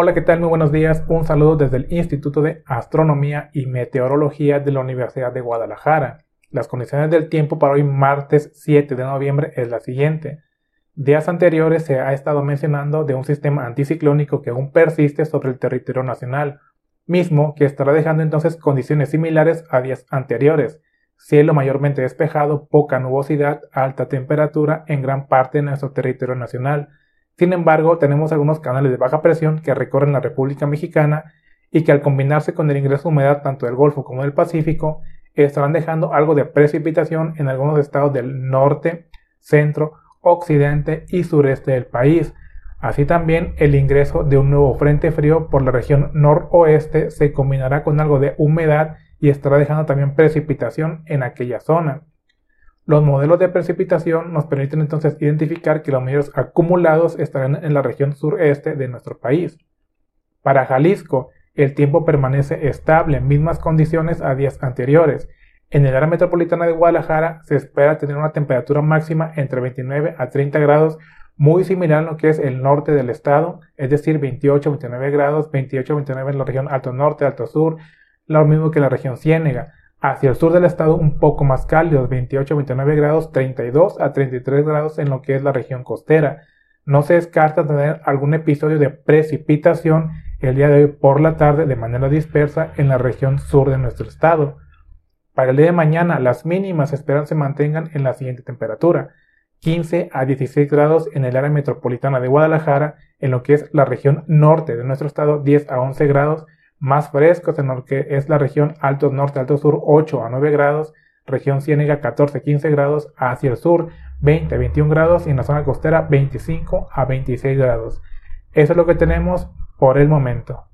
Hola, ¿qué tal? Muy buenos días. Un saludo desde el Instituto de Astronomía y Meteorología de la Universidad de Guadalajara. Las condiciones del tiempo para hoy martes 7 de noviembre es la siguiente. Días anteriores se ha estado mencionando de un sistema anticiclónico que aún persiste sobre el territorio nacional, mismo que estará dejando entonces condiciones similares a días anteriores. Cielo mayormente despejado, poca nubosidad, alta temperatura en gran parte de nuestro territorio nacional sin embargo, tenemos algunos canales de baja presión que recorren la República Mexicana y que al combinarse con el ingreso de humedad tanto del Golfo como del Pacífico, estarán dejando algo de precipitación en algunos estados del norte, centro, occidente y sureste del país. Así también el ingreso de un nuevo frente frío por la región noroeste se combinará con algo de humedad y estará dejando también precipitación en aquella zona. Los modelos de precipitación nos permiten entonces identificar que los mayores acumulados estarán en la región sureste de nuestro país. Para Jalisco, el tiempo permanece estable en mismas condiciones a días anteriores. En el área metropolitana de Guadalajara se espera tener una temperatura máxima entre 29 a 30 grados, muy similar a lo que es el norte del estado, es decir, 28 29 grados, 28 29 en la región alto norte, alto sur, lo mismo que la región Ciénega. Hacia el sur del estado un poco más cálido, 28 29 grados, 32 a 33 grados en lo que es la región costera. No se descarta tener algún episodio de precipitación el día de hoy por la tarde de manera dispersa en la región sur de nuestro estado. Para el día de mañana las mínimas esperan se mantengan en la siguiente temperatura. 15 a 16 grados en el área metropolitana de Guadalajara, en lo que es la región norte de nuestro estado 10 a 11 grados más frescos en lo que es la región Alto Norte, Alto Sur 8 a 9 grados, región Ciénega 14 15 grados, hacia el sur 20 a 21 grados y en la zona costera 25 a 26 grados. Eso es lo que tenemos por el momento.